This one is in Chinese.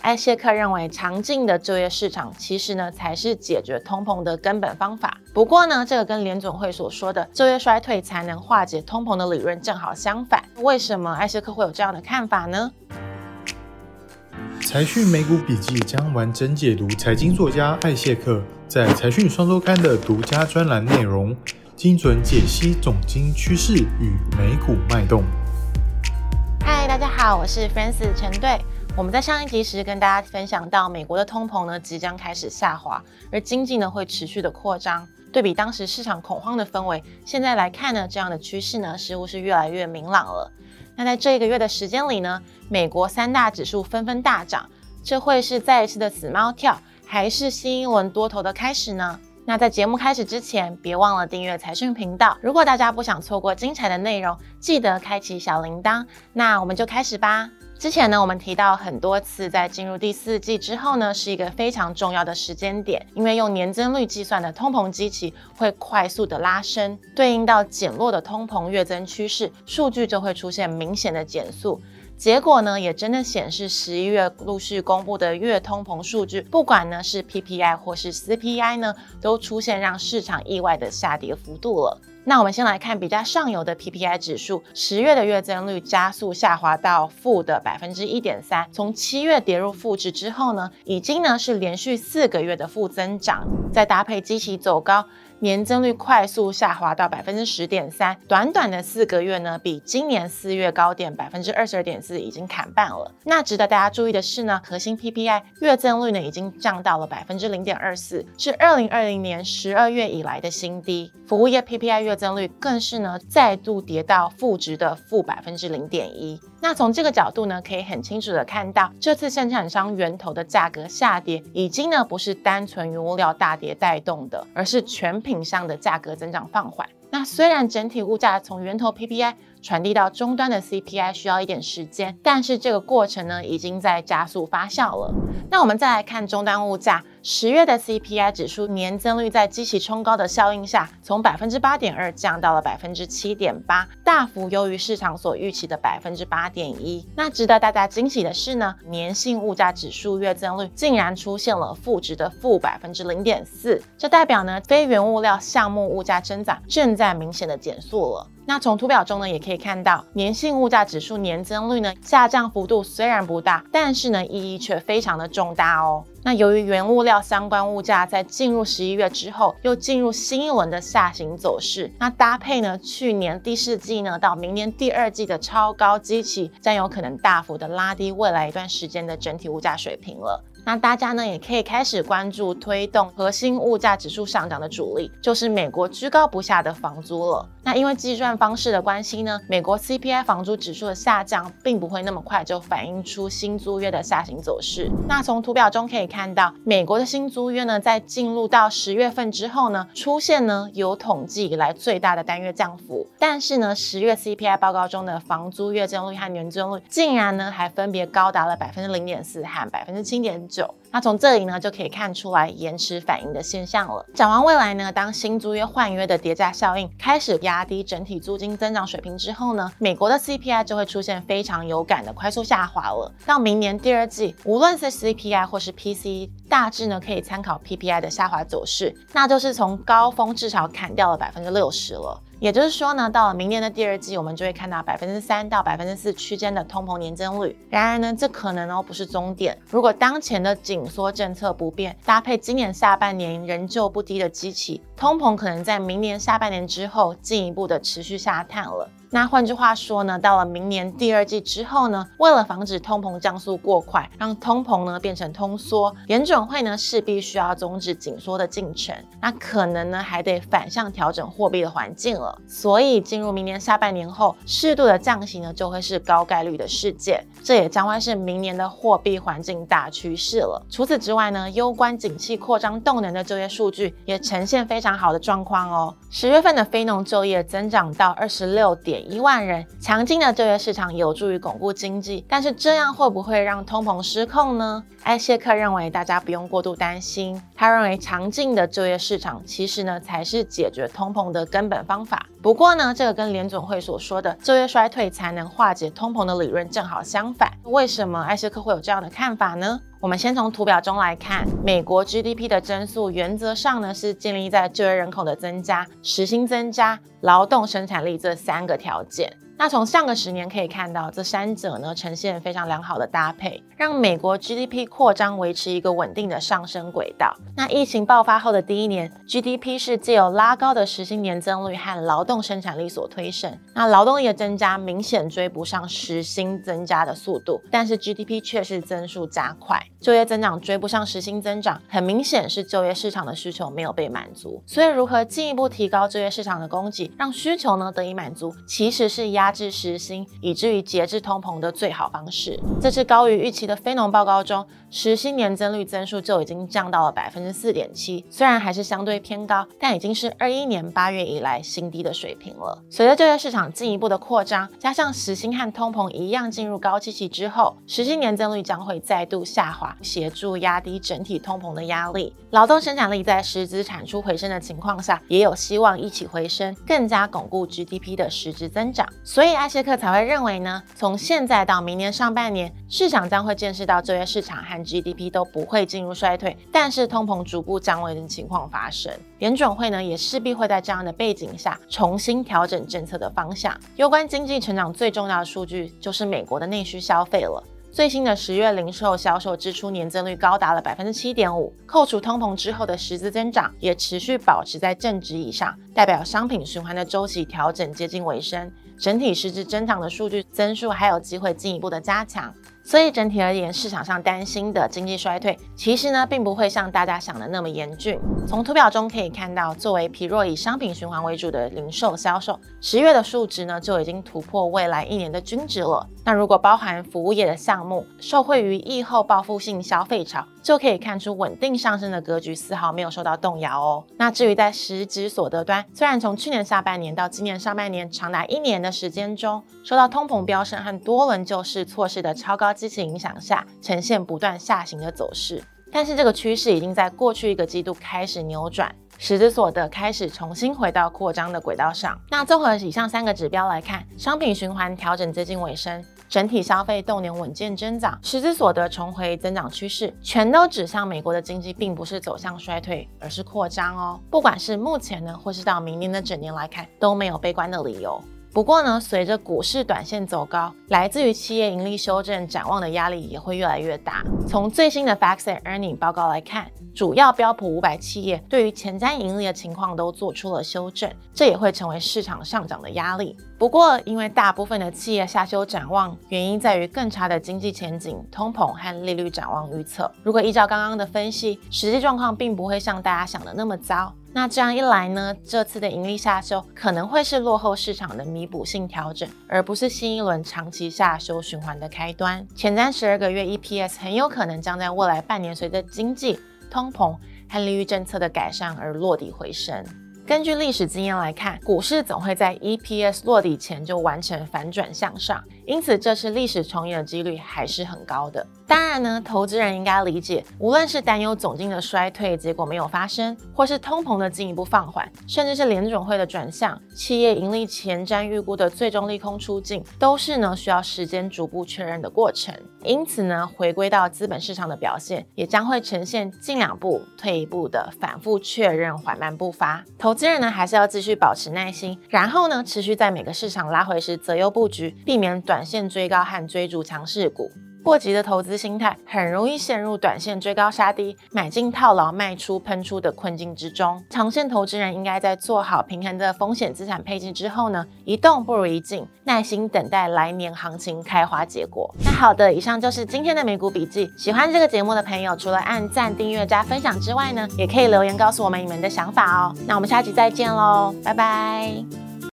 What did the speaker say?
艾谢克认为，强劲的就业市场其实呢才是解决通膨的根本方法。不过呢，这个跟联总会所说的就业衰退才能化解通膨的理论正好相反。为什么艾谢克会有这样的看法呢？财讯美股笔记将完整解读财经作家艾谢克在财讯双周刊的独家专栏内容，精准解析总经趋势与美股脉动。嗨，大家好，我是 f r a n c i s 陈队。我们在上一集时跟大家分享到，美国的通膨呢即将开始下滑，而经济呢会持续的扩张。对比当时市场恐慌的氛围，现在来看呢，这样的趋势呢似乎是越来越明朗了。那在这一个月的时间里呢，美国三大指数纷纷大涨，这会是再一次的死猫跳，还是新一轮多头的开始呢？那在节目开始之前，别忘了订阅财讯频道。如果大家不想错过精彩的内容，记得开启小铃铛。那我们就开始吧。之前呢，我们提到很多次，在进入第四季之后呢，是一个非常重要的时间点，因为用年增率计算的通膨基期会快速的拉升，对应到减弱的通膨月增趋势，数据就会出现明显的减速。结果呢，也真的显示十一月陆续公布的月通膨数据，不管呢是 PPI 或是 CPI 呢，都出现让市场意外的下跌幅度了。那我们先来看比较上游的 PPI 指数，十月的月增率加速下滑到负的百分之一点三，从七月跌入负值之后呢，已经呢是连续四个月的负增长，再搭配机器走高。年增率快速下滑到百分之十点三，短短的四个月呢，比今年四月高点百分之二十二点四已经砍半了。那值得大家注意的是呢，核心 PPI 月增率呢已经降到了百分之零点二四，是二零二零年十二月以来的新低。服务业 PPI 月增率更是呢再度跌到负值的负百分之零点一。那从这个角度呢，可以很清楚的看到，这次生产商源头的价格下跌，已经呢不是单纯原物料大跌带动的，而是全品上的价格增长放缓。那虽然整体物价从源头 PPI 传递到终端的 CPI 需要一点时间，但是这个过程呢，已经在加速发酵了。那我们再来看终端物价，十月的 CPI 指数年增率在机器冲高的效应下，从百分之八点二降到了百分之七点八，大幅优于市场所预期的百分之八点一。那值得大家惊喜的是呢，年性物价指数月增率竟然出现了负值的负百分之零点四，这代表呢，非原物料项目物价增长正在明显的减速了。那从图表中呢，也可以可以看到年性物价指数年增率呢下降幅度虽然不大，但是呢意义却非常的重大哦。那由于原物料相关物价在进入十一月之后，又进入新一轮的下行走势，那搭配呢去年第四季呢到明年第二季的超高基期，将有可能大幅的拉低未来一段时间的整体物价水平了。那大家呢也可以开始关注推动核心物价指数上涨的主力，就是美国居高不下的房租了。那因为计算方式的关系呢，美国 CPI 房租指数的下降并不会那么快就反映出新租约的下行走势。那从图表中可以看到，美国的新租约呢在进入到十月份之后呢，出现呢有统计以来最大的单月降幅。但是呢，十月 CPI 报告中的房租月增率和年增率竟然呢还分别高达了百分之零点四和百分之七点那从这里呢，就可以看出来延迟反应的现象了。展望未来呢，当新租约换约的叠加效应开始压低整体租金增长水平之后呢，美国的 CPI 就会出现非常有感的快速下滑了。到明年第二季，无论是 CPI 或是 PC，大致呢可以参考 PPI 的下滑走势，那就是从高峰至少砍掉了百分之六十了。也就是说呢，到了明年的第二季，我们就会看到百分之三到百分之四区间的通膨年增率。然而呢，这可能哦不是终点。如果当前的紧缩政策不变，搭配今年下半年仍旧不低的基期，通膨可能在明年下半年之后进一步的持续下探了。那换句话说呢，到了明年第二季之后呢，为了防止通膨降速过快，让通膨呢变成通缩，联准会呢势必需要终止紧缩的进程。那可能呢还得反向调整货币的环境了。所以进入明年下半年后，适度的降息呢就会是高概率的事件。这也将会是明年的货币环境大趋势了。除此之外呢，攸关景气扩张动能的就业数据也呈现非常好的状况哦。十月份的非农就业增长到二十六点。一万人，强劲的就业市场有助于巩固经济，但是这样会不会让通膨失控呢？艾谢克认为大家不用过度担心，他认为强劲的就业市场其实呢才是解决通膨的根本方法。不过呢，这个跟联总会所说的就业衰退才能化解通膨的理论正好相反。为什么艾斯克会有这样的看法呢？我们先从图表中来看，美国 GDP 的增速原则上呢是建立在就业人口的增加、时薪增加、劳动生产力这三个条件。那从上个十年可以看到，这三者呢呈现非常良好的搭配，让美国 GDP 扩张维持一个稳定的上升轨道。那疫情爆发后的第一年，GDP 是借由拉高的实薪年增率和劳动生产力所推升。那劳动力的增加明显追不上实薪增加的速度，但是 GDP 却是增速加快。就业增长追不上实薪增长，很明显是就业市场的需求没有被满足。所以，如何进一步提高就业市场的供给，让需求呢得以满足，其实是压压制实薪，以至于节制通膨的最好方式。这次高于预期的非农报告中，实薪年增率增速就已经降到了百分之四点七，虽然还是相对偏高，但已经是二一年八月以来新低的水平了。随着就业市场进一步的扩张，加上实薪和通膨一样进入高期期之后，实薪年增率将会再度下滑。协助压低整体通膨的压力，劳动生产力在实质产出回升的情况下，也有希望一起回升，更加巩固 GDP 的实质增长。所以艾谢克才会认为呢，从现在到明年上半年，市场将会见识到这些市场和 GDP 都不会进入衰退，但是通膨逐步降温的情况发生。联准会呢，也势必会在这样的背景下重新调整政策的方向。有关经济成长最重要的数据就是美国的内需消费了。最新的十月零售销售支出年增率高达了百分之七点五，扣除通膨之后的实质增长也持续保持在正值以上，代表商品循环的周期调整接近尾声，整体实质增长的数据增速还有机会进一步的加强。所以整体而言，市场上担心的经济衰退，其实呢，并不会像大家想的那么严峻。从图表中可以看到，作为疲弱以商品循环为主的零售销售，十月的数值呢，就已经突破未来一年的均值了。那如果包含服务业的项目，受惠于疫后报复性消费潮。就可以看出稳定上升的格局丝毫没有受到动摇哦。那至于在实质所得端，虽然从去年下半年到今年上半年长达一年的时间中，受到通膨飙升和多轮救市措施的超高基期影响下，呈现不断下行的走势。但是这个趋势已经在过去一个季度开始扭转，实质所得开始重新回到扩张的轨道上。那综合以上三个指标来看，商品循环调整接近尾声。整体消费动年稳健增长，实质所得重回增长趋势，全都指向美国的经济并不是走向衰退，而是扩张哦。不管是目前呢，或是到明年的整年来看，都没有悲观的理由。不过呢，随着股市短线走高，来自于企业盈利修正展望的压力也会越来越大。从最新的 FactSet Earning 报告来看，主要标普五百企业对于前瞻盈利的情况都做出了修正，这也会成为市场上涨的压力。不过，因为大部分的企业下修展望，原因在于更差的经济前景、通膨和利率展望预测。如果依照刚刚的分析，实际状况并不会像大家想的那么糟。那这样一来呢，这次的盈利下修可能会是落后市场的弥补性调整，而不是新一轮长期下修循环的开端。前瞻十二个月 EPS 很有可能将在未来半年随着经济、通膨和利率政策的改善而落地回升。根据历史经验来看，股市总会在 EPS 落底前就完成反转向上，因此这次历史重演的几率还是很高的。当然呢，投资人应该理解，无论是担忧总金的衰退结果没有发生，或是通膨的进一步放缓，甚至是联准会的转向，企业盈利前瞻预估的最终利空出尽，都是呢需要时间逐步确认的过程。因此呢，回归到资本市场的表现，也将会呈现进两步退一步的反复确认缓慢步伐。投资人呢，还是要继续保持耐心，然后呢，持续在每个市场拉回时择优布局，避免短短线追高和追逐强势股。过急的投资心态很容易陷入短线追高杀低、买进套牢、卖出喷出的困境之中。长线投资人应该在做好平衡的风险资产配置之后呢，一动不如一静，耐心等待来年行情开花结果。那好的，以上就是今天的美股笔记。喜欢这个节目的朋友，除了按赞、订阅、加分享之外呢，也可以留言告诉我们你们的想法哦。那我们下期再见喽，拜拜。